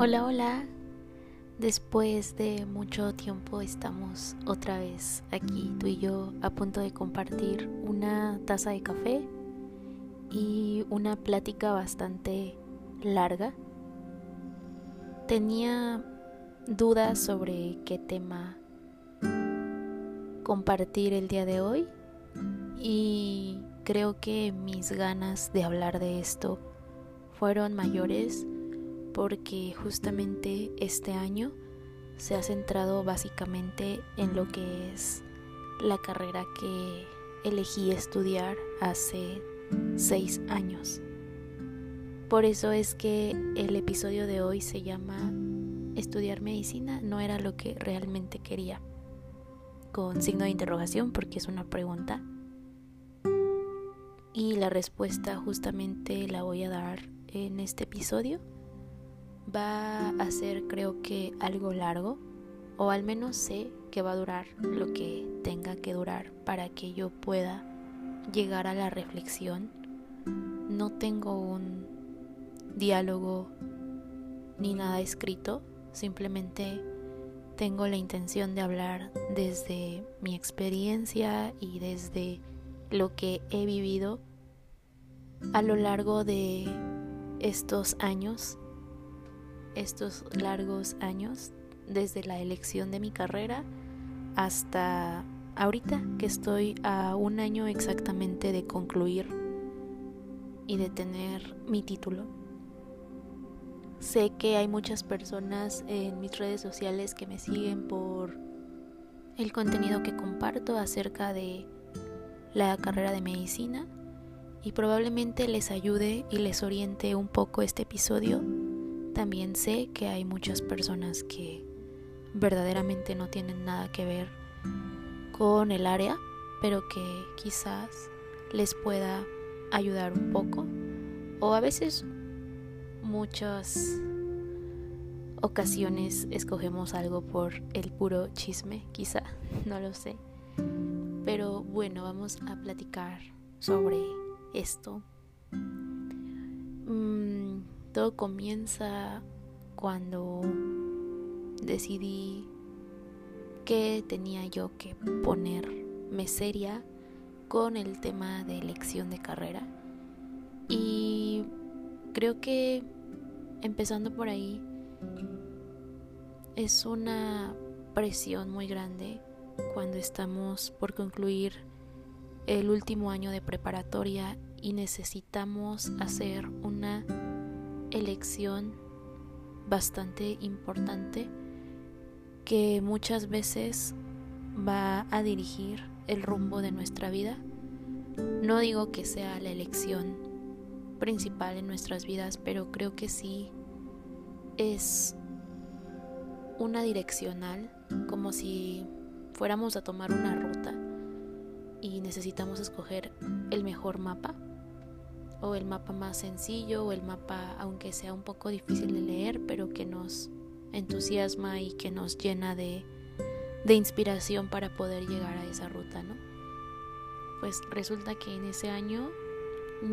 Hola, hola. Después de mucho tiempo estamos otra vez aquí, tú y yo, a punto de compartir una taza de café y una plática bastante larga. Tenía dudas sobre qué tema compartir el día de hoy y creo que mis ganas de hablar de esto fueron mayores porque justamente este año se ha centrado básicamente en lo que es la carrera que elegí estudiar hace seis años. Por eso es que el episodio de hoy se llama Estudiar medicina no era lo que realmente quería, con signo de interrogación porque es una pregunta. Y la respuesta justamente la voy a dar en este episodio va a ser creo que algo largo o al menos sé que va a durar lo que tenga que durar para que yo pueda llegar a la reflexión. No tengo un diálogo ni nada escrito, simplemente tengo la intención de hablar desde mi experiencia y desde lo que he vivido a lo largo de estos años estos largos años, desde la elección de mi carrera hasta ahorita que estoy a un año exactamente de concluir y de tener mi título. Sé que hay muchas personas en mis redes sociales que me siguen por el contenido que comparto acerca de la carrera de medicina y probablemente les ayude y les oriente un poco este episodio también sé que hay muchas personas que verdaderamente no tienen nada que ver con el área, pero que quizás les pueda ayudar un poco. O a veces muchas ocasiones escogemos algo por el puro chisme, quizá, no lo sé. Pero bueno, vamos a platicar sobre esto. Mm, todo comienza cuando decidí que tenía yo que ponerme seria con el tema de elección de carrera. Y creo que empezando por ahí es una presión muy grande cuando estamos por concluir el último año de preparatoria y necesitamos hacer una elección bastante importante que muchas veces va a dirigir el rumbo de nuestra vida. No digo que sea la elección principal en nuestras vidas, pero creo que sí es una direccional, como si fuéramos a tomar una ruta y necesitamos escoger el mejor mapa o el mapa más sencillo o el mapa aunque sea un poco difícil de leer pero que nos entusiasma y que nos llena de, de inspiración para poder llegar a esa ruta, ¿no? Pues resulta que en ese año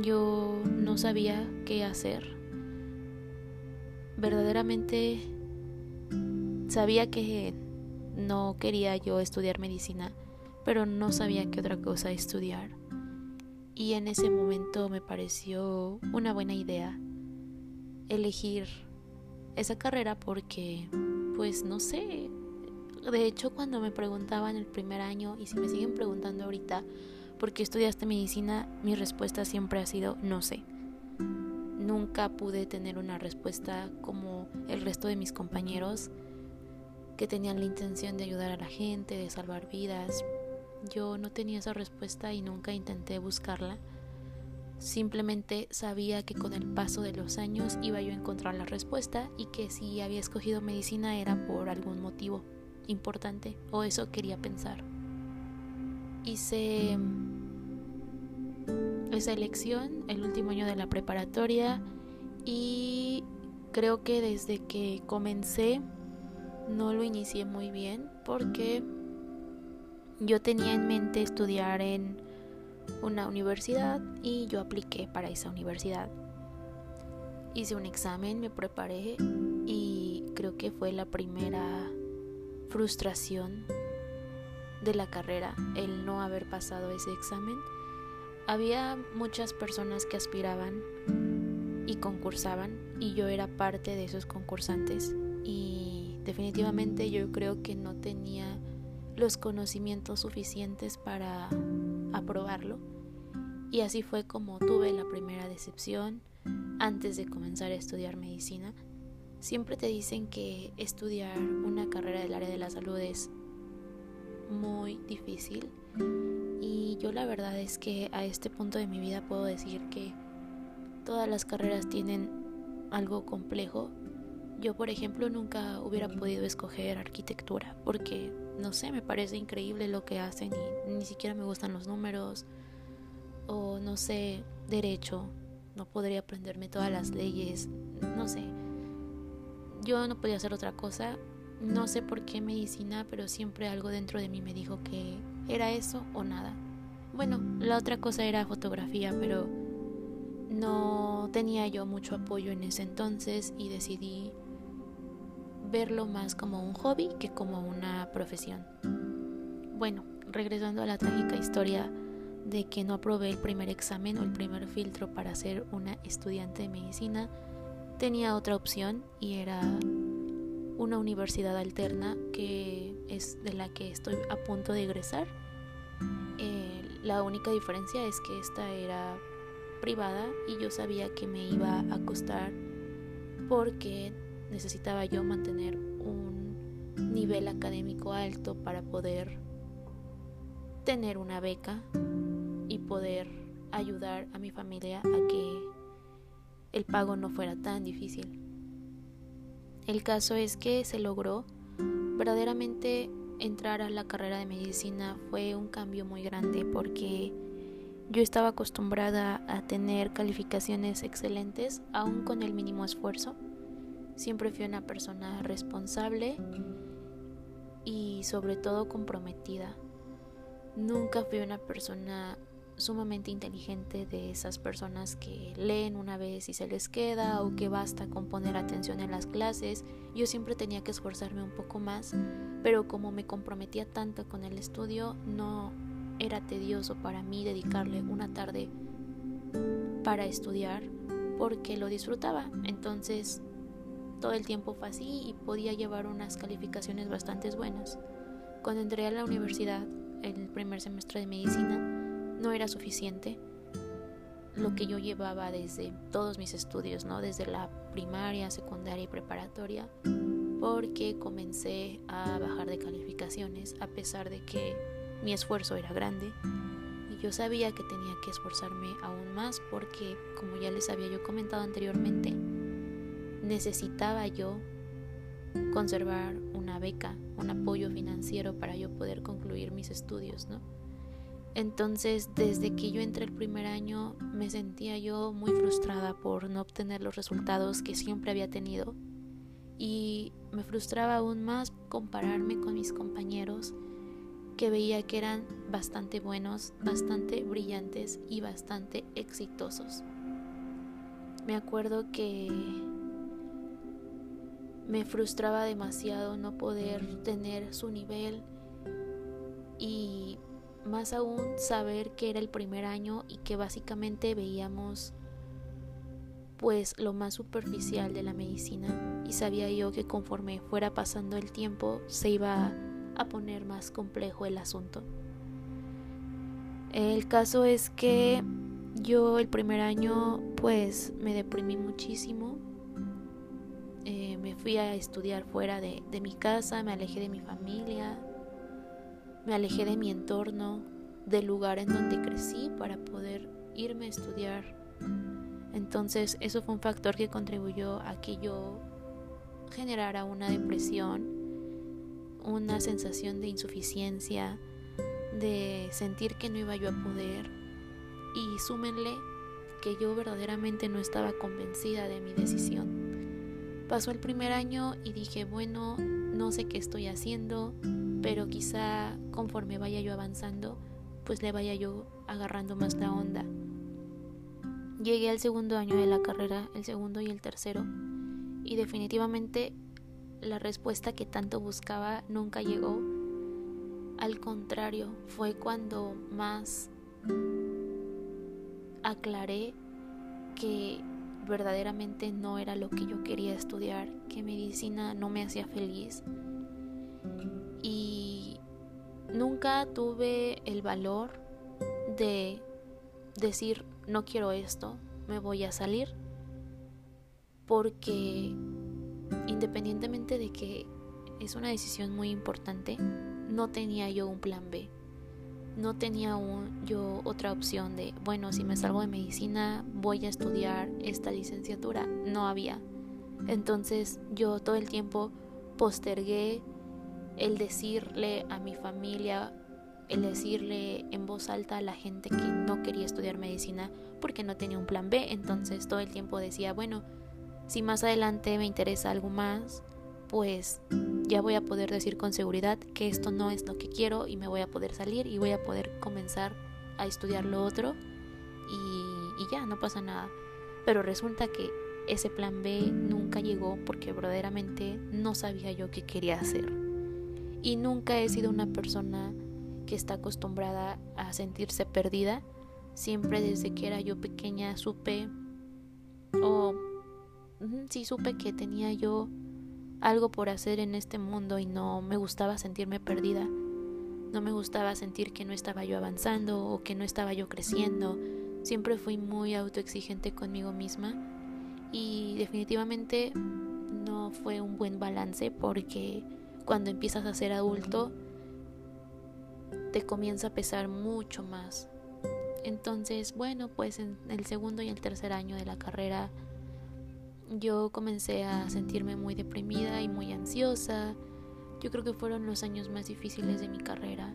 yo no sabía qué hacer. Verdaderamente sabía que no quería yo estudiar medicina, pero no sabía qué otra cosa estudiar y en ese momento me pareció una buena idea elegir esa carrera porque, pues no sé, de hecho cuando me preguntaban el primer año y si me siguen preguntando ahorita por qué estudiaste medicina, mi respuesta siempre ha sido no sé. Nunca pude tener una respuesta como el resto de mis compañeros que tenían la intención de ayudar a la gente, de salvar vidas, yo no tenía esa respuesta y nunca intenté buscarla. Simplemente sabía que con el paso de los años iba yo a encontrar la respuesta y que si había escogido medicina era por algún motivo importante o eso quería pensar. Hice esa elección el último año de la preparatoria y creo que desde que comencé no lo inicié muy bien porque yo tenía en mente estudiar en una universidad y yo apliqué para esa universidad. Hice un examen, me preparé y creo que fue la primera frustración de la carrera, el no haber pasado ese examen. Había muchas personas que aspiraban y concursaban y yo era parte de esos concursantes y definitivamente yo creo que no tenía los conocimientos suficientes para aprobarlo y así fue como tuve la primera decepción antes de comenzar a estudiar medicina. Siempre te dicen que estudiar una carrera del área de la salud es muy difícil y yo la verdad es que a este punto de mi vida puedo decir que todas las carreras tienen algo complejo. Yo por ejemplo nunca hubiera podido escoger arquitectura porque no sé, me parece increíble lo que hacen y ni siquiera me gustan los números o no sé, derecho, no podría aprenderme todas las leyes, no sé. Yo no podía hacer otra cosa, no sé por qué medicina, pero siempre algo dentro de mí me dijo que era eso o nada. Bueno, la otra cosa era fotografía, pero no tenía yo mucho apoyo en ese entonces y decidí verlo más como un hobby que como una profesión. Bueno, regresando a la trágica historia de que no aprobé el primer examen o el primer filtro para ser una estudiante de medicina, tenía otra opción y era una universidad alterna que es de la que estoy a punto de egresar. Eh, la única diferencia es que esta era privada y yo sabía que me iba a costar porque necesitaba yo mantener un nivel académico alto para poder tener una beca y poder ayudar a mi familia a que el pago no fuera tan difícil. El caso es que se logró. Verdaderamente entrar a la carrera de medicina fue un cambio muy grande porque yo estaba acostumbrada a tener calificaciones excelentes aún con el mínimo esfuerzo. Siempre fui una persona responsable y sobre todo comprometida. Nunca fui una persona sumamente inteligente de esas personas que leen una vez y se les queda o que basta con poner atención en las clases. Yo siempre tenía que esforzarme un poco más, pero como me comprometía tanto con el estudio, no era tedioso para mí dedicarle una tarde para estudiar porque lo disfrutaba. Entonces, todo el tiempo fue así y podía llevar unas calificaciones bastante buenas. Cuando entré a la universidad, el primer semestre de medicina, no era suficiente lo que yo llevaba desde todos mis estudios, ¿no? Desde la primaria, secundaria y preparatoria, porque comencé a bajar de calificaciones a pesar de que mi esfuerzo era grande y yo sabía que tenía que esforzarme aún más porque, como ya les había yo comentado anteriormente, necesitaba yo conservar una beca, un apoyo financiero para yo poder concluir mis estudios, ¿no? Entonces, desde que yo entré el primer año, me sentía yo muy frustrada por no obtener los resultados que siempre había tenido. Y me frustraba aún más compararme con mis compañeros que veía que eran bastante buenos, bastante brillantes y bastante exitosos. Me acuerdo que me frustraba demasiado no poder tener su nivel y más aún saber que era el primer año y que básicamente veíamos pues lo más superficial de la medicina y sabía yo que conforme fuera pasando el tiempo se iba a poner más complejo el asunto. El caso es que yo el primer año pues me deprimí muchísimo, eh, me fui a estudiar fuera de mi casa, me alejé de mi familia, me alejé de mi entorno, del lugar en donde crecí para poder irme a estudiar. Entonces eso fue un factor que contribuyó a que yo generara una depresión, una sensación de insuficiencia, de sentir que no iba yo a poder y súmenle que yo verdaderamente no estaba convencida de mi decisión. Pasó el primer año y dije, bueno, no sé qué estoy haciendo, pero quizá conforme vaya yo avanzando, pues le vaya yo agarrando más la onda. Llegué al segundo año de la carrera, el segundo y el tercero, y definitivamente la respuesta que tanto buscaba nunca llegó. Al contrario, fue cuando más aclaré que verdaderamente no era lo que yo quería estudiar, que medicina no me hacía feliz. Y nunca tuve el valor de decir no quiero esto, me voy a salir, porque independientemente de que es una decisión muy importante, no tenía yo un plan B. No tenía yo otra opción de, bueno, si me salgo de medicina, voy a estudiar esta licenciatura. No había. Entonces yo todo el tiempo postergué el decirle a mi familia, el decirle en voz alta a la gente que no quería estudiar medicina porque no tenía un plan B. Entonces todo el tiempo decía, bueno, si más adelante me interesa algo más, pues ya voy a poder decir con seguridad que esto no es lo que quiero y me voy a poder salir y voy a poder comenzar a estudiar lo otro y, ya, no pasa nada. Pero resulta que ese plan B nunca llegó porque verdaderamente no sabía yo qué quería hacer. Y nunca he sido una persona que está acostumbrada a sentirse perdida. Siempre desde que era yo pequeña supe o sí supe que tenía yo algo por hacer en este mundo y no me gustaba sentirme perdida. No me gustaba sentir que no estaba yo avanzando o que no estaba yo creciendo. Siempre fui muy autoexigente conmigo misma y definitivamente no fue un buen balance porque cuando empiezas a ser adulto te comienza a pesar mucho más. Entonces, bueno, pues en el segundo y el tercer año de la carrera yo comencé a sentirme muy deprimida y muy ansiosa. Yo creo que fueron los años más difíciles de mi carrera.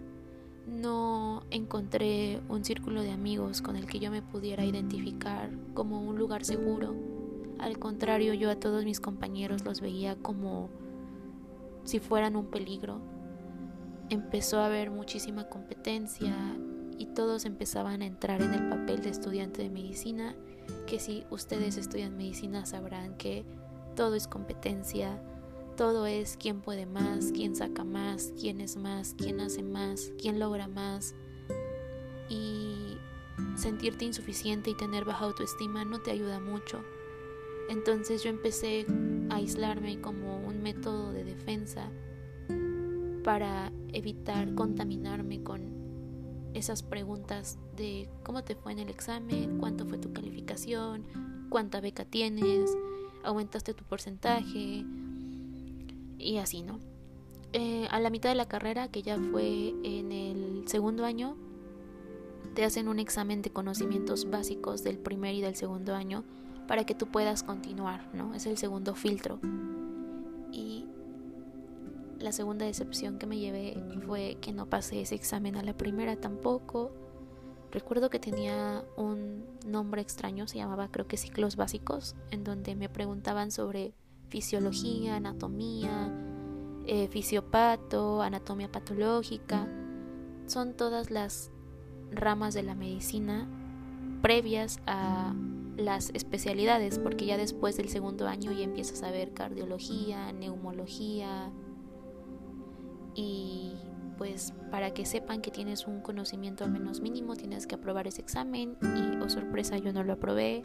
No encontré un círculo de amigos con el que yo me pudiera identificar como un lugar seguro. Al contrario, yo a todos mis compañeros los veía como si fueran un peligro. Empezó a haber muchísima competencia y todos empezaban a entrar en el papel de estudiante de medicina que si ustedes estudian medicina sabrán que todo es competencia, todo es quién puede más, quién saca más, quién es más, quién hace más, quién logra más. Y sentirte insuficiente y tener baja autoestima no te ayuda mucho. Entonces yo empecé a aislarme como un método de defensa para evitar contaminarme con esas preguntas de cómo te fue en el examen, cuánto fue tu calificación, cuánta beca tienes, aumentaste tu porcentaje y así, ¿no? Eh, a la mitad de la carrera, que ya fue en el segundo año, te hacen un examen de conocimientos básicos del primer y del segundo año para que tú puedas continuar, ¿no? Es el segundo filtro. Y la segunda decepción que me llevé fue que no pasé ese examen a la primera tampoco. Recuerdo que tenía un nombre extraño, se llamaba creo que ciclos básicos, en donde me preguntaban sobre fisiología, anatomía, eh, fisiopato, anatomía patológica. Son todas las ramas de la medicina previas a las especialidades, porque ya después del segundo año ya empiezas a ver cardiología, neumología, y pues para que sepan que tienes un conocimiento al menos mínimo tienes que aprobar ese examen y oh sorpresa yo no lo aprobé.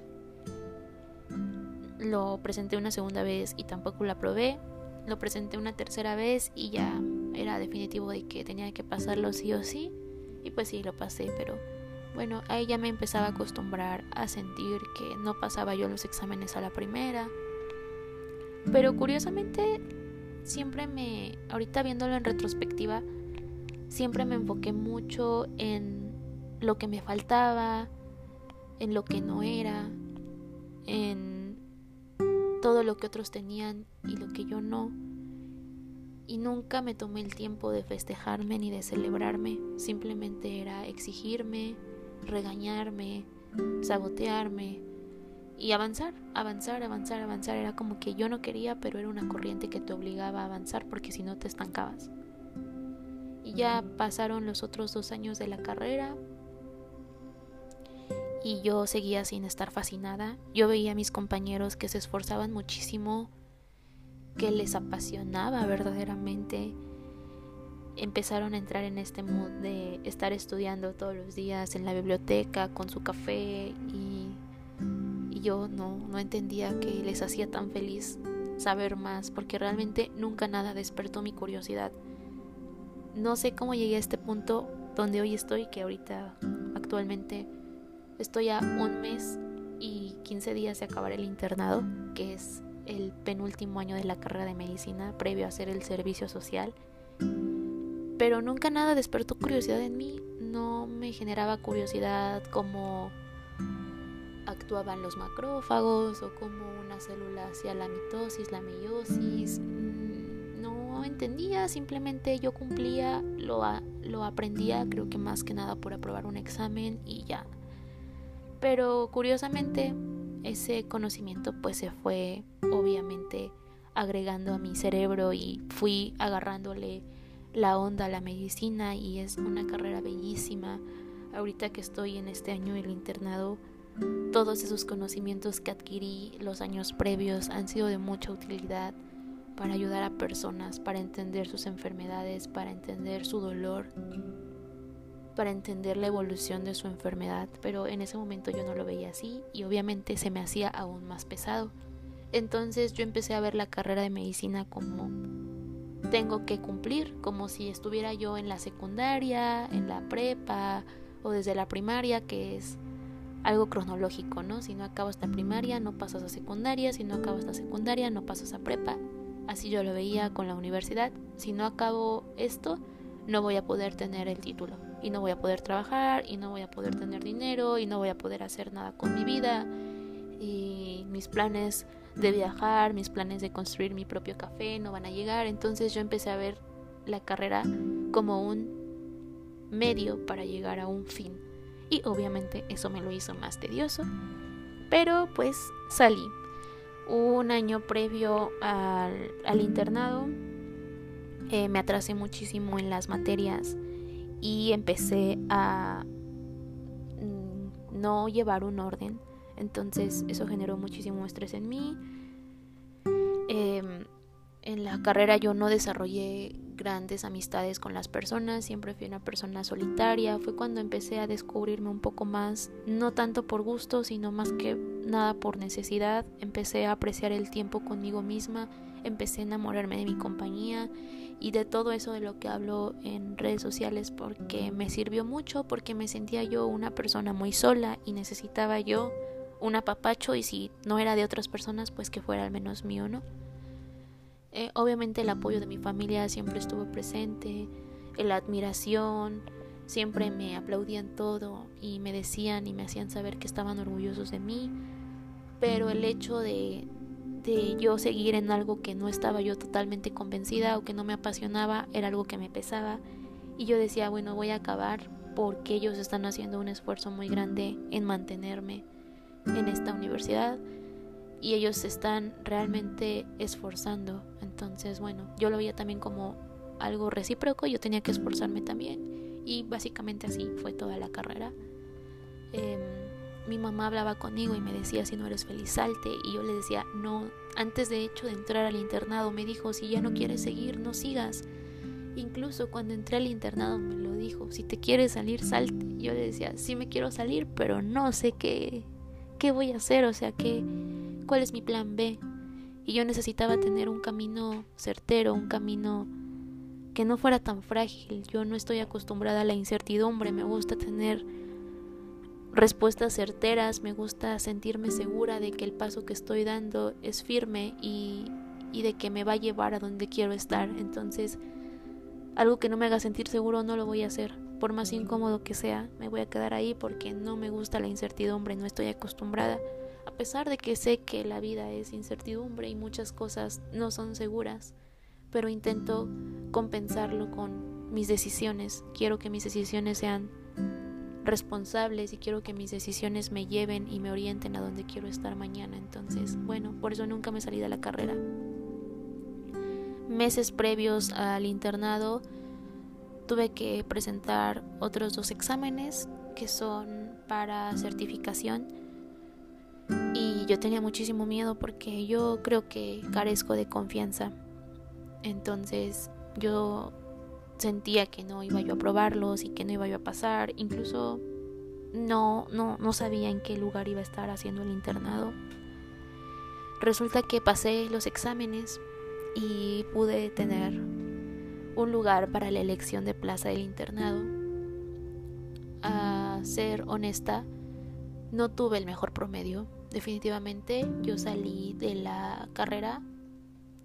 Lo presenté una segunda vez y tampoco lo aprobé. Lo presenté una tercera vez y ya era definitivo de que tenía que pasarlo sí o sí. Y pues sí, lo pasé, pero bueno, ahí ya me empezaba a acostumbrar a sentir que no pasaba yo los exámenes a la primera. Pero curiosamente siempre me, ahorita viéndolo en retrospectiva, siempre me enfoqué mucho en lo que me faltaba, en lo que no era, en todo lo que otros tenían y lo que yo no. Y nunca me tomé el tiempo de festejarme ni de celebrarme, simplemente era exigirme, regañarme, sabotearme, y avanzar, avanzar, avanzar, avanzar. Era como que yo no quería, pero era una corriente que te obligaba a avanzar porque si no te estancabas. Y ya pasaron los otros dos años de la carrera y yo seguía sin estar fascinada. Yo veía a mis compañeros que se esforzaban muchísimo que les apasionaba verdaderamente, empezaron a entrar en este mood de estar estudiando todos los días en la biblioteca con su café y, yo no, no entendía que les hacía tan feliz saber más porque realmente nunca nada despertó mi curiosidad. No sé cómo llegué a este punto donde hoy estoy, que ahorita actualmente estoy a un mes y 15 días de acabar el internado, que es el penúltimo año de la carrera de medicina previo a hacer el servicio social. Pero nunca nada despertó curiosidad en mí, no me generaba curiosidad cómo actuaban los macrófagos o cómo una célula hacía la mitosis, la meiosis. Mm, no entendía, simplemente yo cumplía, lo, lo aprendía, creo que más que nada por aprobar un examen y ya. Pero curiosamente ese conocimiento pues se fue obviamente agregando a mi cerebro y fui agarrándole la onda a la medicina y es una carrera bellísima. Ahorita que estoy en este año del internado, todos esos conocimientos que adquirí los años previos han sido de mucha utilidad para ayudar a personas, para entender sus enfermedades, para entender su dolor, para entender la evolución de su enfermedad, pero en ese momento yo no lo veía así y obviamente se me hacía aún más pesado. Entonces yo empecé a ver la carrera de medicina como tengo que cumplir, como si estuviera yo en la secundaria, en la prepa o desde la primaria, que es algo cronológico, ¿no? Si no acabas la primaria, no pasas a secundaria, si no acabas la secundaria, no pasas a prepa. Así yo lo veía con la universidad. Si no acabo esto, no voy a poder tener el título y no voy a poder trabajar y no voy a poder tener dinero y no voy a poder hacer nada con mi vida y mis planes de viajar, mis planes de construir mi propio café no van a llegar. Entonces yo empecé a ver la carrera como un medio para llegar a un fin. Obviamente eso me lo hizo más tedioso. Pero pues salí. Un año previo al, internado eh, me atrasé muchísimo en las materias y empecé a mm, no llevar un orden entonces eso generó muchísimo estrés en mí. Em, en la carrera yo no desarrollé grandes amistades con las personas, siempre fui una persona solitaria. Fue cuando empecé a descubrirme un poco más, no tanto por gusto, sino más que nada por necesidad. Empecé a apreciar el tiempo conmigo misma, empecé a enamorarme de mi compañía y de todo eso de lo que hablo en redes sociales porque me sirvió mucho, porque me sentía yo una persona muy sola y necesitaba yo un apapacho y si no era de otras personas, pues que fuera al menos mío, ¿no? Eh, obviamente el apoyo de mi familia siempre estuvo presente, la admiración, siempre me aplaudían todo y me decían y me hacían saber que estaban orgullosos de mí, pero el hecho de, de yo seguir en algo que no estaba yo totalmente convencida o que no me apasionaba era algo que me pesaba. Y yo decía, bueno, voy a acabar porque ellos están haciendo un esfuerzo muy grande en mantenerme en esta universidad y ellos se están realmente esforzando. Entonces, bueno, yo lo veía también como algo recíproco, yo tenía que esforzarme también y básicamente así fue toda la carrera. Em, mi mamá hablaba conmigo y me decía si no eres feliz salte y yo le decía no, antes de hecho de entrar al internado me dijo si ya no quieres seguir no sigas. Incluso cuando entré al internado me lo dijo, si te quieres salir salte. Yo le decía, sí me quiero salir, pero no sé qué, ¿qué voy a hacer? O sea, ¿qué, ¿cuál es mi plan B? Y yo necesitaba tener un camino certero, un camino que no fuera tan frágil. Yo no estoy acostumbrada a la incertidumbre, me gusta tener respuestas certeras, me gusta sentirme segura de que el paso que estoy dando es firme y, y de que me va a llevar a donde quiero estar. Entonces, algo que no me haga sentir seguro no lo voy a hacer por más incómodo que sea, me voy a quedar ahí porque no me gusta la incertidumbre, no estoy acostumbrada, pesar de que sé que la vida es incertidumbre y muchas cosas no son seguras, pero intento compensarlo con mis decisiones, quiero que mis decisiones sean responsables y quiero que mis decisiones me lleven y me orienten a donde quiero estar mañana, entonces, bueno, por eso nunca me salí de la carrera. Meses previos al internado, tuve que presentar otros dos exámenes que son para certificación yo tenía muchísimo miedo porque yo creo que carezco de confianza. Entonces yo sentía que no iba yo a probarlos y que no iba yo a pasar. Incluso no, no, no sabía en qué lugar iba a estar haciendo el internado. Resulta que pasé los exámenes y pude tener un lugar para la elección de plaza del internado. A ser honesta, no tuve el mejor promedio. Definitivamente yo salí de la carrera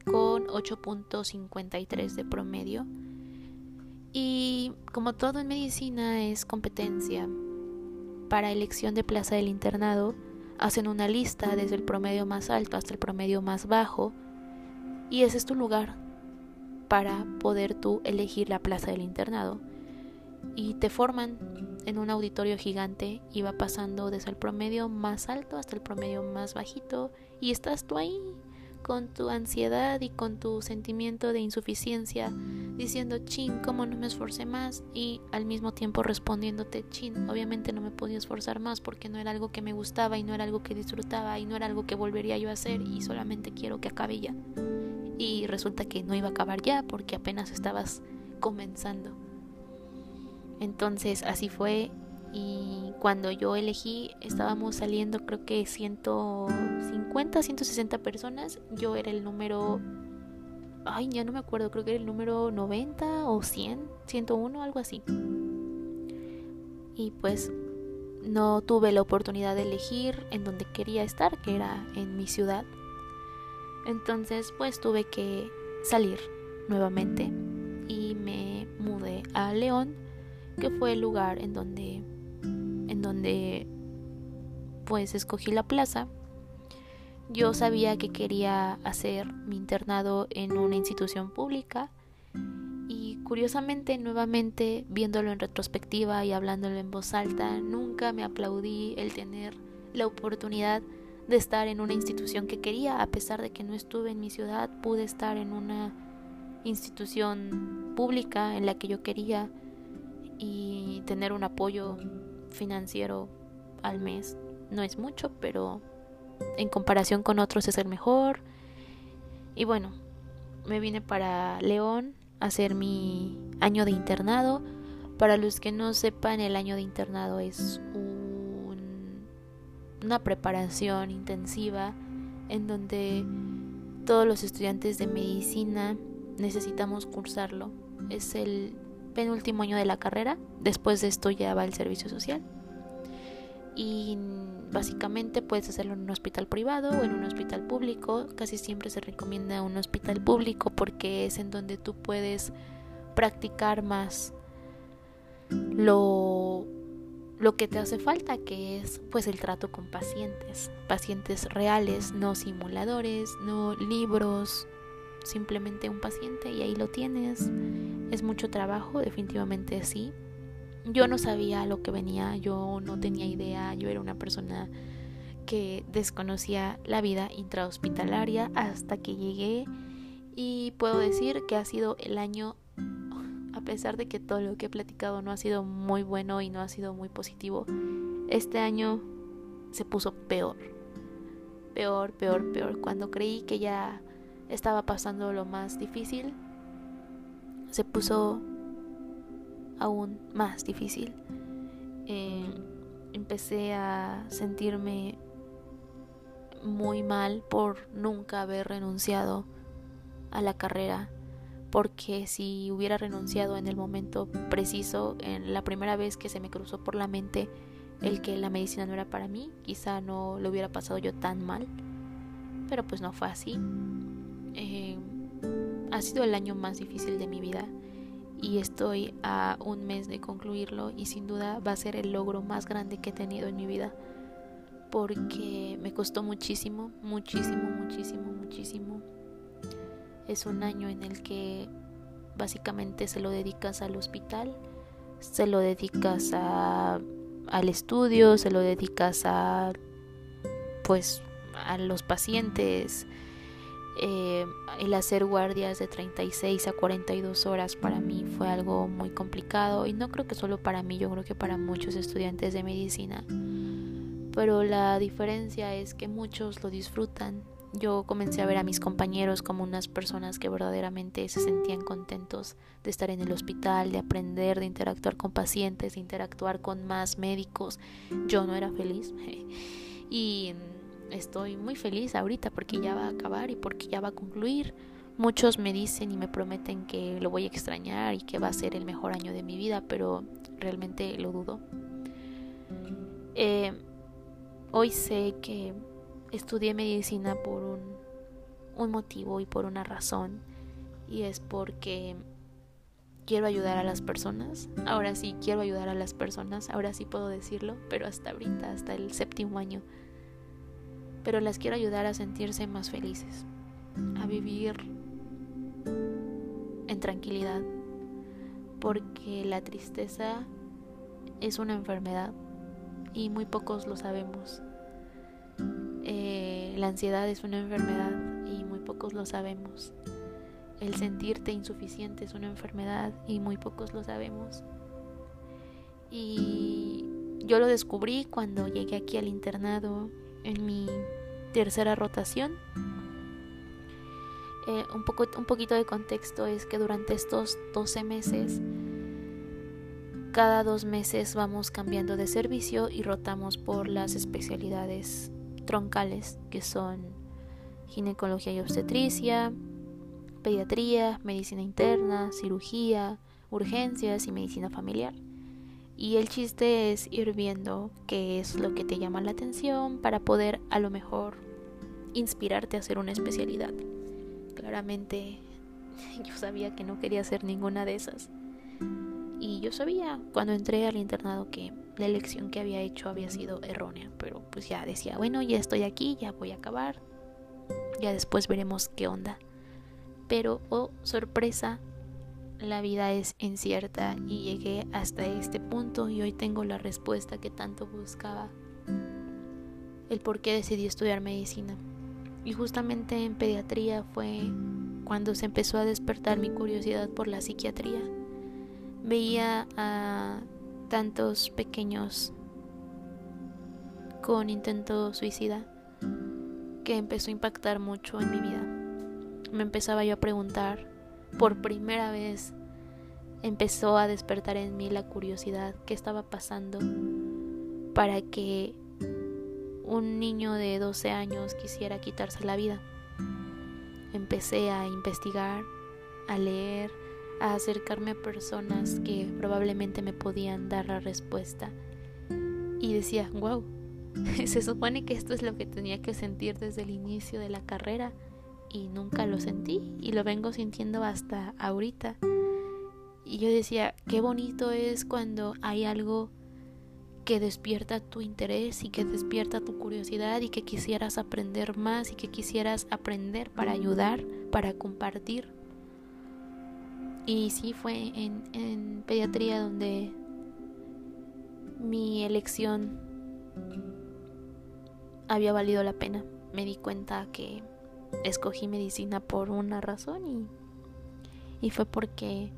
con 8.53 de promedio. Y como todo en medicina es competencia, para elección de plaza del internado, hacen una lista desde el promedio más alto hasta el promedio más bajo y ese es tu lugar para poder tú elegir la plaza del internado. Y te forman en un auditorio gigante y va pasando desde el promedio más alto hasta el promedio más bajito y estás tú ahí con tu ansiedad y con tu sentimiento de insuficiencia, diciendo, chin, ¿cómo no me esforcé más? Y al mismo tiempo respondiéndote, chin, obviamente no me podía esforzar más porque no era algo que me gustaba y no era algo que disfrutaba y no era algo que volvería yo a hacer y solamente quiero que acabe ya. Y resulta que no iba a acabar ya porque apenas estabas comenzando. Entonces así fue y cuando yo elegí estábamos saliendo creo que 150, 160 personas. Yo era el número... Ay, ya no me acuerdo, creo que era el número 90 o 100, 101, algo así. Y pues no tuve la oportunidad de elegir en donde quería estar, que era en mi ciudad. Entonces pues tuve que salir nuevamente y me mudé a León, que fue el lugar en donde en donde pues escogí la plaza. Yo sabía que quería hacer mi internado en una institución pública y curiosamente nuevamente viéndolo en retrospectiva y hablándolo en voz alta, nunca me aplaudí el tener la oportunidad de estar en una institución que quería, a pesar de que no estuve en mi ciudad, pude estar en una institución pública en la que yo quería y tener un apoyo financiero al mes. No es mucho, pero en comparación con otros es el mejor. Y bueno, me vine para León a hacer mi año de internado. Para los que no sepan, el año de internado es un, una preparación intensiva en donde todos los estudiantes de medicina necesitamos cursarlo. Es el penúltimo año de la carrera. Después de esto ya va el servicio social. Y básicamente puedes hacerlo en un hospital privado o en un hospital público. Casi siempre se recomienda un hospital público porque es en donde tú puedes practicar más lo, lo que te hace falta, que es pues el trato con pacientes, pacientes reales, no simuladores, no libros, simplemente un paciente y ahí lo tienes. Es mucho trabajo, definitivamente sí. Yo no sabía lo que venía, yo no tenía idea, yo era una persona que desconocía la vida intrahospitalaria hasta que llegué y puedo decir que ha sido el año, a pesar de que todo lo que he platicado no ha sido muy bueno y no ha sido muy positivo, este año se puso peor, peor, peor, peor. Cuando creí que ya estaba pasando lo más difícil, se puso aún más difícil. Eh, empecé a sentirme muy mal por nunca haber renunciado a la carrera porque si hubiera renunciado en el momento preciso, en la primera vez que se me cruzó por la mente el que la medicina no era para mí, quizá no lo hubiera pasado yo tan mal, pero pues no fue así. Eh, ha sido el año más difícil de mi vida y estoy a un mes de concluirlo y sin duda va a ser el logro más grande que he tenido en mi vida porque me costó muchísimo, muchísimo, muchísimo, muchísimo. Es un año en el que básicamente se lo dedicas al hospital, se lo dedicas a, al estudio, se lo dedicas a pues a los pacientes, eh, el hacer guardias de 36 a 42 horas para mí fue algo muy complicado y no creo que solo para mí, yo creo que para muchos estudiantes de medicina. pero la diferencia es que muchos lo disfrutan. Yo comencé a ver a mis compañeros como unas personas que verdaderamente se sentían contentos de estar en el hospital, de aprender, de interactuar con pacientes, de interactuar con más médicos. Yo no era feliz y estoy muy feliz ahorita porque ya va a acabar y porque ya va a concluir. Muchos me dicen y me prometen que lo voy a extrañar y que va a ser el mejor año de mi vida, pero realmente lo dudo. Eh, hoy sé que estudié medicina por un, un motivo y por una razón, y es porque quiero ayudar a las personas. Ahora sí quiero ayudar a las personas, ahora sí puedo decirlo, pero hasta ahorita, hasta el séptimo año. Pero las quiero ayudar a sentirse más felices, a vivir en tranquilidad, porque la tristeza es una enfermedad y muy pocos lo sabemos. Eh, la ansiedad es una enfermedad y muy pocos lo sabemos. El sentirte insuficiente es una enfermedad y muy pocos lo sabemos. Y yo lo descubrí cuando llegué aquí al internado en mi tercera rotación. Eh, un, poco, un poquito de contexto es que durante estos 12 meses cada dos meses vamos cambiando de servicio y rotamos por las especialidades troncales que son ginecología y obstetricia, pediatría, medicina interna, cirugía, urgencias y medicina familiar. Y el chiste es ir viendo qué es lo que te llama la atención para poder a lo mejor inspirarte a hacer una especialidad. Claramente yo sabía que no quería hacer ninguna de esas. Y yo sabía cuando entré al internado que la elección que había hecho había sido errónea, pero pues ya decía, bueno, ya estoy aquí, ya voy a acabar, ya después veremos qué onda. Pero, oh sorpresa, la vida es incierta y llegué hasta este punto y hoy tengo la respuesta que tanto buscaba, el por qué decidí estudiar medicina. Y justamente en pediatría fue cuando se empezó a despertar mi curiosidad por la psiquiatría veía a tantos pequeños con intento suicida que empezó a impactar mucho en mi vida. Me empezaba yo a preguntar, por primera vez empezó a despertar en mí la curiosidad, qué estaba pasando para que un niño de 12 años quisiera quitarse la vida. Empecé a investigar, a leer, a acercarme a personas que probablemente me podían dar la respuesta. Y decía, wow, se supone que esto es lo que tenía que sentir desde el inicio de la carrera y nunca lo sentí y lo vengo sintiendo hasta ahorita. Y yo decía, qué bonito es cuando hay algo que despierta tu interés y que despierta tu curiosidad y que quisieras aprender más y que quisieras aprender para ayudar, para compartir. Y sí fue en, pediatría donde mi elección había valido la pena. Me di cuenta que escogí medicina por una razón y, y fue porque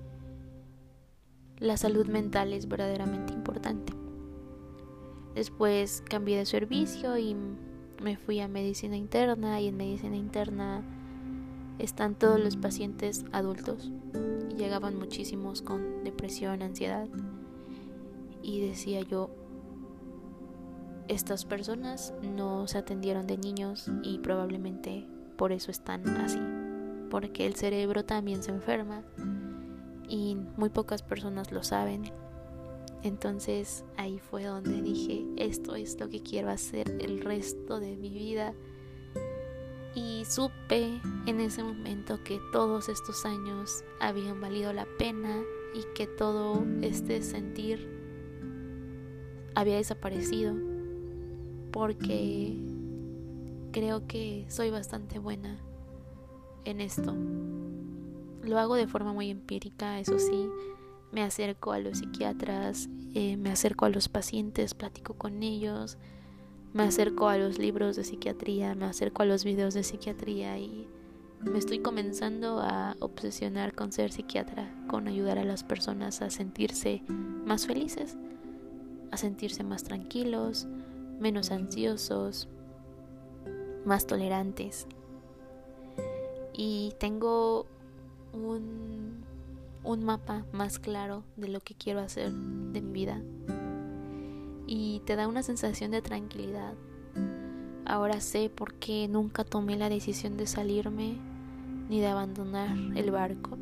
la salud mental es verdaderamente importante. Después cambié de servicio y me fui a medicina interna y en medicina interna están todos los pacientes adultos llegaban muchísimos con depresión, ansiedad. Y decía yo, estas personas no se atendieron de niños y probablemente por eso están así. Porque el cerebro también se enferma y muy pocas personas lo saben. Entonces ahí fue donde dije, esto es lo que quiero hacer el resto de mi vida y supe en ese momento que todos estos años habían valido la pena y que todo este sentir había desaparecido porque creo que soy bastante buena en esto. Lo hago de forma muy empírica, eso sí, me acerco a los psiquiatras, eh, me acerco a los pacientes, platico con ellos, me acerco a los libros de psiquiatría, me acerco a los videos de psiquiatría y me estoy comenzando a obsesionar con ser psiquiatra, con ayudar a las personas a sentirse más felices, a sentirse más tranquilos, menos ansiosos, más tolerantes. Y tengo un, un mapa más claro de lo que quiero hacer de mi vida. Y te da una sensación de tranquilidad. Ahora sé por qué nunca tomé la decisión de salirme ni de abandonar el barco.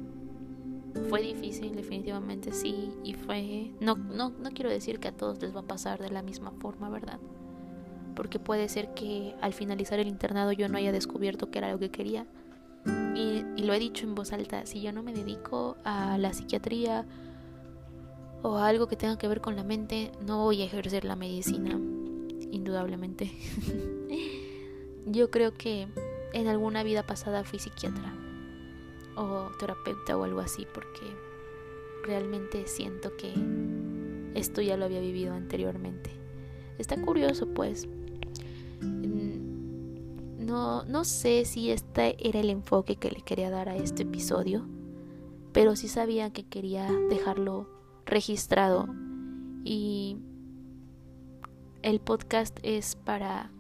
Fue difícil, definitivamente sí, y fue... No, no, no quiero decir que a todos les va a pasar de la misma forma, ¿verdad? Porque puede ser que al finalizar el internado yo no haya descubierto que era lo que quería. Y, y lo he dicho en voz alta, si yo no me dedico a la psiquiatría o a algo que tenga que ver con la mente, no voy a ejercer la medicina, indudablemente. yo creo que en alguna vida pasada fui psiquiatra o terapeuta o algo así porque realmente siento que esto ya lo había vivido anteriormente. Está curioso pues. Mm, no, no sé si este era el enfoque que le quería dar a este episodio, pero sí sabía que quería dejarlo registrado y el podcast es para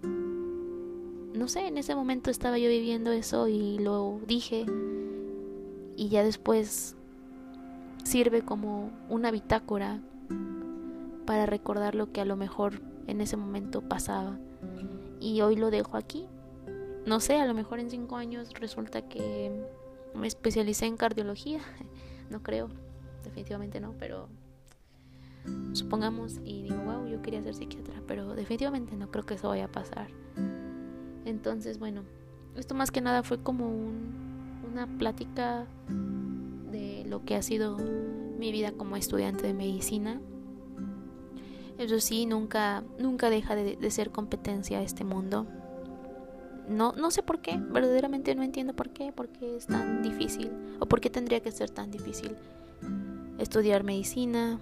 no sé, en ese momento estaba yo viviendo eso y lo dije y ya después sirve como una bitácora para recordar lo que a lo mejor en ese momento pasaba. Y hoy lo dejo aquí. No sé, a lo mejor en cinco años resulta que me especialicé en cardiología. No creo, definitivamente no, pero supongamos y digo, wow, yo quería ser psiquiatra, pero definitivamente no creo que eso vaya a pasar. Entonces, bueno, esto más que nada fue como un, una plática de lo que ha sido mi vida como estudiante de medicina. Eso sí, nunca, nunca deja de, ser competencia este mundo. No, no sé por qué, verdaderamente no entiendo por qué, por qué es tan difícil o por qué tendría que ser tan difícil estudiar medicina.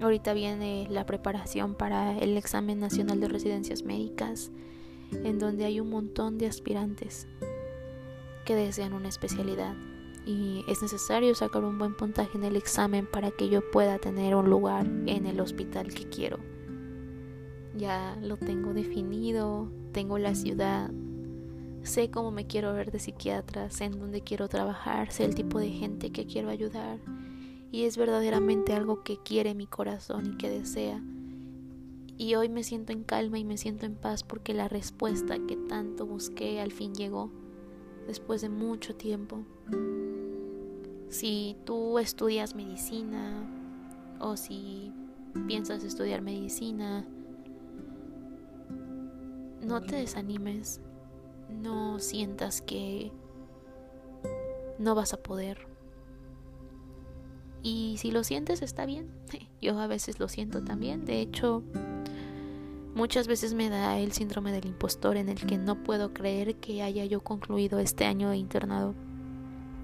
Ahorita viene la preparación para el examen nacional de residencias médicas, en donde hay un montón de aspirantes que desean una especialidad y es necesario sacar un buen puntaje en el examen para que yo pueda tener un lugar en el hospital que quiero. Ya lo tengo definido, tengo la ciudad, sé cómo me quiero ver de psiquiatra, sé en dónde quiero trabajar, sé el tipo de gente que quiero ayudar y es verdaderamente algo que quiere mi corazón y que desea. Y hoy me siento en calma y me siento en paz porque la respuesta que tanto busqué al fin llegó después de mucho tiempo. Si tú estudias medicina o si piensas estudiar medicina, no te desanimes, no sientas que no vas a poder. Y si lo sientes está bien, yo a veces lo siento también, de hecho Muchas veces me da el síndrome del impostor en el que no puedo creer que haya yo concluido este año de internado.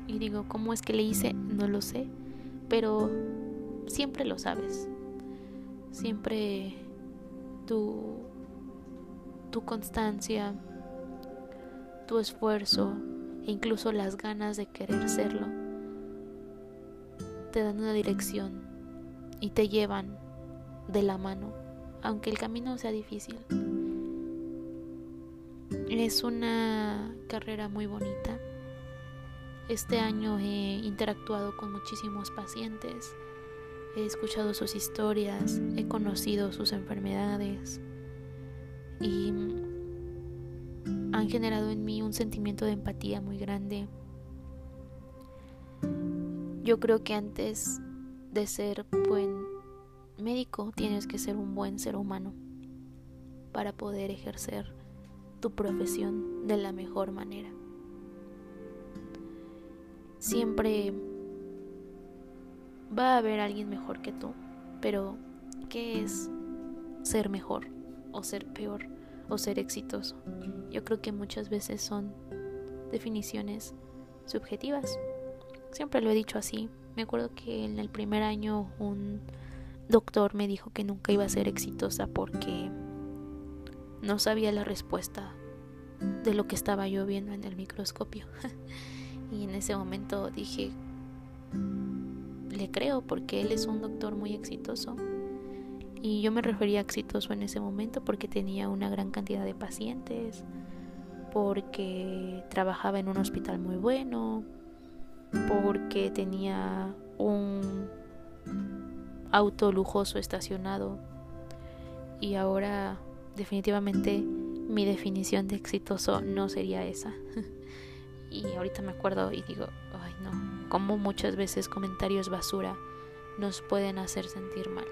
Y digo, ¿cómo es que le hice? No lo sé, pero siempre lo sabes. Siempre tu, tu constancia, tu esfuerzo e incluso las ganas de querer serlo te dan una dirección y te llevan de la mano aunque el camino sea difícil. Es una carrera muy bonita. Este año he interactuado con muchísimos pacientes, he escuchado sus historias, he conocido sus enfermedades y han generado en mí un sentimiento de empatía muy grande. Yo creo que antes de ser buen médico tienes que ser un buen ser humano para poder ejercer tu profesión de la mejor manera. Siempre va a haber alguien mejor que tú, pero ¿qué es ser mejor o ser peor o ser exitoso? Yo creo que muchas veces son definiciones subjetivas. Siempre lo he dicho así. Me acuerdo que en el primer año un doctor me dijo que nunca iba a ser exitosa porque no sabía la respuesta de lo que estaba yo viendo en el microscopio. y en ese momento dije, le creo porque él es un doctor muy exitoso. Y yo me refería a exitoso en ese momento porque tenía una gran cantidad de pacientes, porque trabajaba en un hospital muy bueno, porque tenía un auto lujoso estacionado. Y ahora definitivamente mi definición de exitoso no sería esa. y ahorita me acuerdo y digo, ay no, como muchas veces comentarios basura nos pueden hacer sentir mal.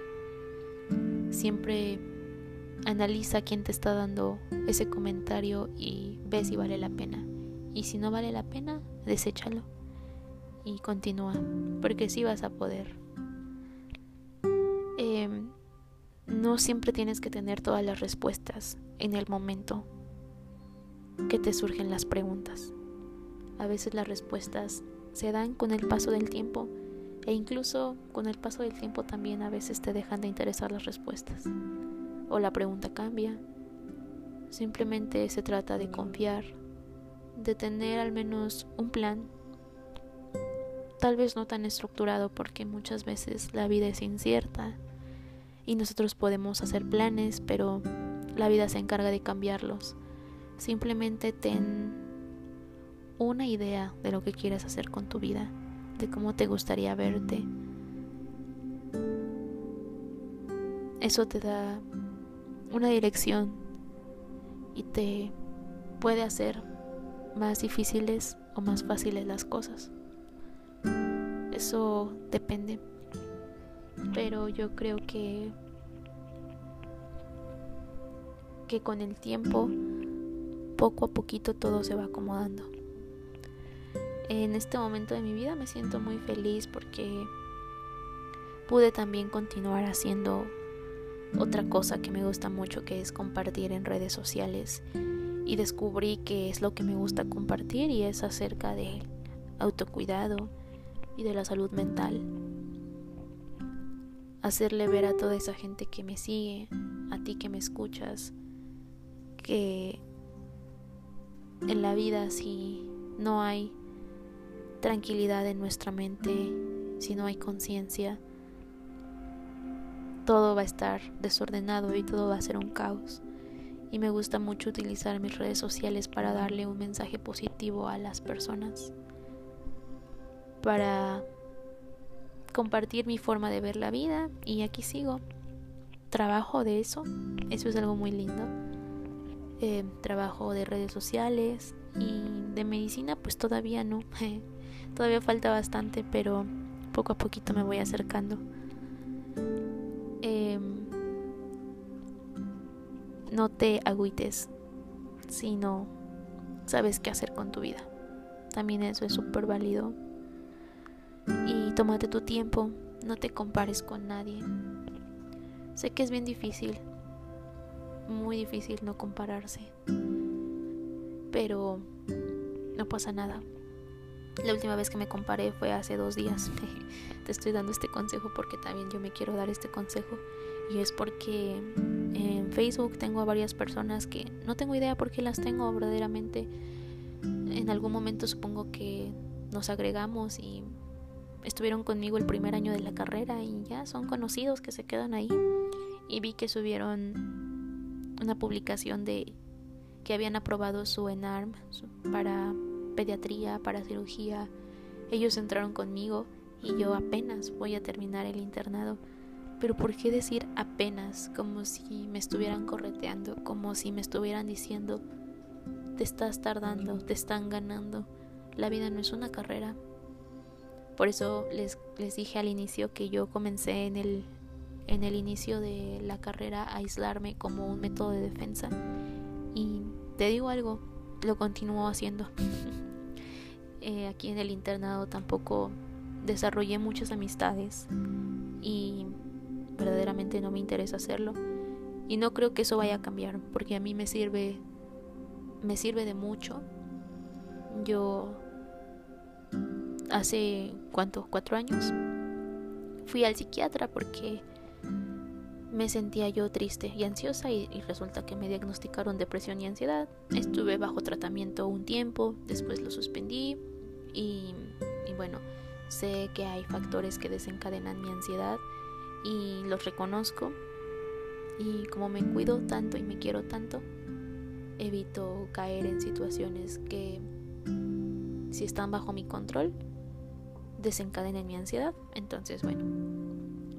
Siempre analiza quién te está dando ese comentario y ve si vale la pena. Y si no vale la pena, deséchalo y continúa, porque sí vas a poder. Em, no siempre tienes que tener todas las respuestas en el momento que te surgen las preguntas. A veces las respuestas se dan con el paso del tiempo e incluso con el paso del tiempo también a veces te dejan de interesar las respuestas. O la pregunta cambia. Simplemente se trata de confiar, de tener al menos un plan. Tal vez no tan estructurado porque muchas veces la vida es incierta y nosotros podemos hacer planes, pero la vida se encarga de cambiarlos. Simplemente ten una idea de lo que quieres hacer con tu vida de cómo te gustaría verte. Eso te da una dirección y te puede hacer más difíciles o más fáciles las cosas. Eso depende. Pero yo creo que que con el tiempo poco a poquito todo se va acomodando en este momento de mi vida me siento muy feliz porque pude también continuar haciendo otra cosa que me gusta mucho que es compartir en redes sociales y descubrí que es lo que me gusta compartir y es acerca de autocuidado y de la salud mental. Hacerle ver a toda esa gente que me sigue, a ti que me escuchas, que en la vida si no hay tranquilidad en nuestra mente, si no hay conciencia, todo va a estar desordenado y todo va a ser un caos. Y me gusta mucho utilizar mis redes sociales para darle un mensaje positivo a las personas, para compartir mi forma de ver la vida y aquí sigo. Trabajo de eso, eso es algo muy lindo. Eh, trabajo de redes sociales y de medicina pues todavía no. Todavía falta bastante, pero poco a poquito me voy acercando. Em, no te agüites si no sabes qué hacer con tu vida. También eso es súper válido. Y tómate tu tiempo, no te compares con nadie. Sé que es bien difícil, muy difícil no compararse, pero no pasa nada. La última vez que me comparé fue hace dos días. Te estoy dando este consejo porque también yo me quiero dar este consejo. Y es porque en Facebook tengo a varias personas que no tengo idea por qué las tengo verdaderamente. En algún momento supongo que nos agregamos y estuvieron conmigo el primer año de la carrera y ya son conocidos que se quedan ahí. Y vi que subieron una publicación de que habían aprobado su ENARM para pediatría, para cirugía. Ellos entraron conmigo y yo apenas voy a terminar el internado. Pero ¿por qué decir apenas? Como si me estuvieran correteando, como si me estuvieran diciendo, te estás tardando, te están ganando. La vida no es una carrera. Por eso les, les dije al inicio que yo comencé en el, en el inicio de la carrera a aislarme como un método de defensa. Y te digo algo, lo continúo haciendo. Eh, aquí en el internado tampoco desarrollé muchas amistades y verdaderamente no me interesa hacerlo. Y no creo que eso vaya a cambiar porque a mí me sirve, me sirve de mucho. Yo hace, ¿cuánto? ¿Cuatro años? Fui al psiquiatra porque me sentía yo triste y ansiosa y, resulta que me diagnosticaron depresión y ansiedad. Estuve bajo tratamiento un tiempo, después lo suspendí y, bueno, sé que hay factores que desencadenan mi ansiedad y los reconozco, Y como me cuido tanto y me quiero tanto, evito caer en situaciones que si están bajo mi control desencadenen mi ansiedad. Entonces, bueno,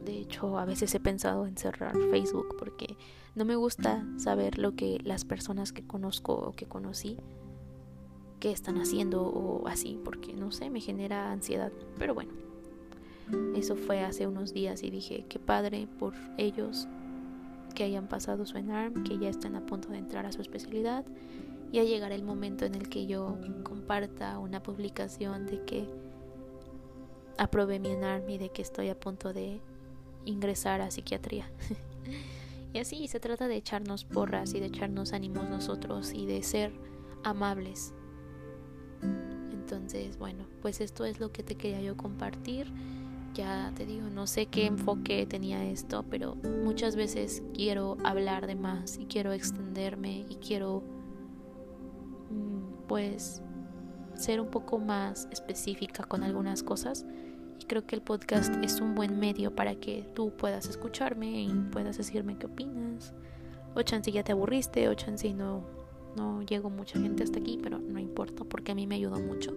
de hecho a veces he pensado en cerrar Facebook porque no me gusta saber lo que las personas que conozco o que conocí que están haciendo o así, porque no sé, me genera ansiedad. Pero bueno, eso fue hace unos días y dije, qué padre por ellos que hayan pasado su ENARM, que ya están a punto de entrar a su especialidad. Ya llegará el momento en el que yo comparta una publicación de que aprobé mi ENARM y de que estoy a punto de ingresar a psiquiatría. y así se trata de echarnos porras y de echarnos ánimos nosotros y de ser amables. Entonces, bueno, pues esto es lo que te quería yo compartir ya te digo, no sé qué enfoque tenía esto, pero muchas veces quiero hablar de más y quiero extenderme y quiero mm, pues ser un poco más específica con algunas cosas. Y creo que el podcast es un buen medio para que tú puedas escucharme y puedas decirme qué opinas. O chance ya te aburriste, o chance no, no llegó mucha gente hasta aquí, pero no importa porque a mí me ayudó mucho.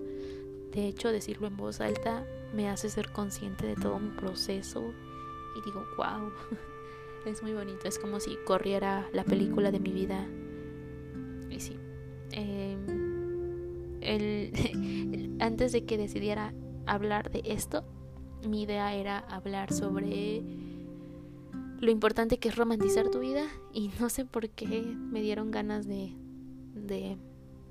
De hecho, decirlo en voz alta me hace ser consciente de todo mi proceso y digo, wow, es muy bonito, es como si corriera la película de mi vida. Y sí, em, antes de que decidiera hablar de esto, mi idea era hablar sobre lo importante que es romantizar tu vida y no sé por qué me dieron ganas de, de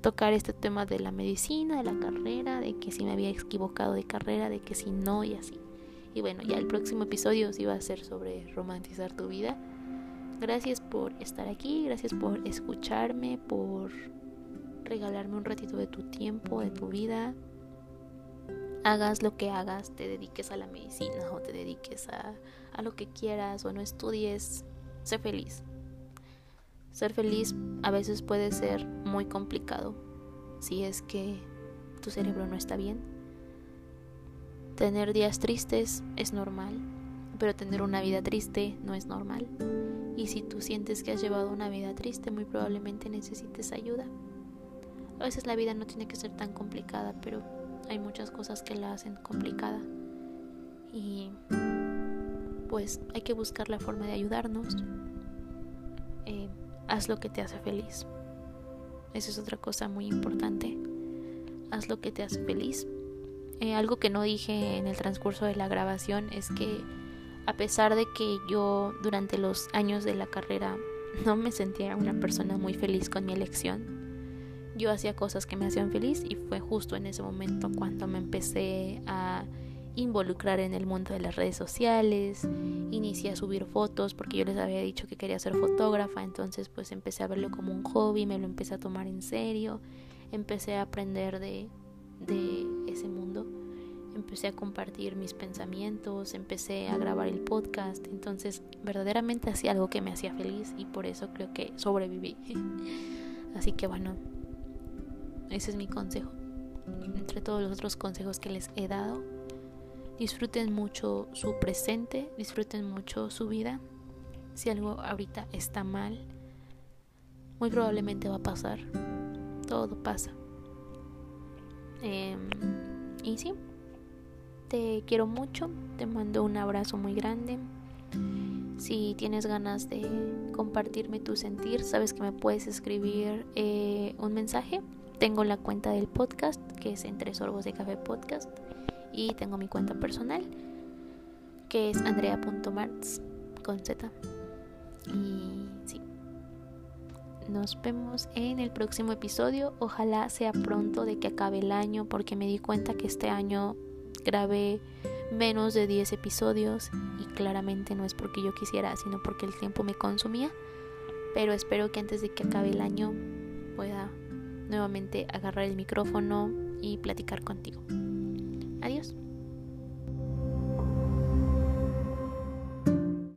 tocar este tema de la medicina, de la carrera, de que si me había equivocado de carrera, de que si no y así. Y bueno, ya el próximo episodio sí va a ser sobre romantizar tu vida. Gracias por estar aquí, gracias por escucharme, por regalarme un ratito de tu tiempo, de tu vida. Hagas lo que hagas, te dediques a la medicina o te dediques a, a lo que quieras o no estudies, sé feliz. Ser feliz a veces puede ser muy complicado si es que tu cerebro no está bien. Tener días tristes es normal, pero tener una vida triste no es normal. Y si tú sientes que has llevado una vida triste, muy probablemente necesites ayuda. A veces la vida no tiene que ser tan complicada, pero hay muchas cosas que la hacen complicada. Y pues hay que buscar la forma de ayudarnos. Eh, haz lo que te hace feliz. Esa es otra cosa muy importante. Haz lo que te hace feliz. Eh, algo que no dije en el transcurso de la grabación es que a pesar de que yo durante los años de la carrera no me sentía una persona muy feliz con mi elección, yo hacía cosas que me hacían feliz y fue justo en ese momento cuando me empecé a involucrar en el mundo de las redes sociales, inicié a subir fotos porque yo les había dicho que quería ser fotógrafa, entonces pues empecé a verlo como un hobby, me lo empecé a tomar en serio, empecé a aprender de, de ese mundo, empecé a compartir mis pensamientos, empecé a grabar el podcast, entonces verdaderamente hacía algo que me hacía feliz y por eso creo que sobreviví. Así que bueno, ese es mi consejo. Entre todos los otros consejos que les he dado, Disfruten mucho su presente, disfruten mucho su vida. Si algo ahorita está mal, muy probablemente va a pasar. Todo pasa. Em, y sí, te quiero mucho, te mando un abrazo muy grande. Si tienes ganas de compartirme tu sentir, sabes que me puedes escribir eh, un mensaje. Tengo la cuenta del podcast, que es Entre Sorbos de Café Podcast y tengo mi cuenta personal que es andrea.marts con Z. Y sí. Nos vemos en el próximo episodio. Ojalá sea pronto de que acabe el año porque me di cuenta que este año grabé menos de 10 episodios y claramente no es porque yo quisiera, sino porque el tiempo me consumía. Pero espero que antes de que acabe el año pueda nuevamente agarrar el micrófono y platicar contigo. Adiós.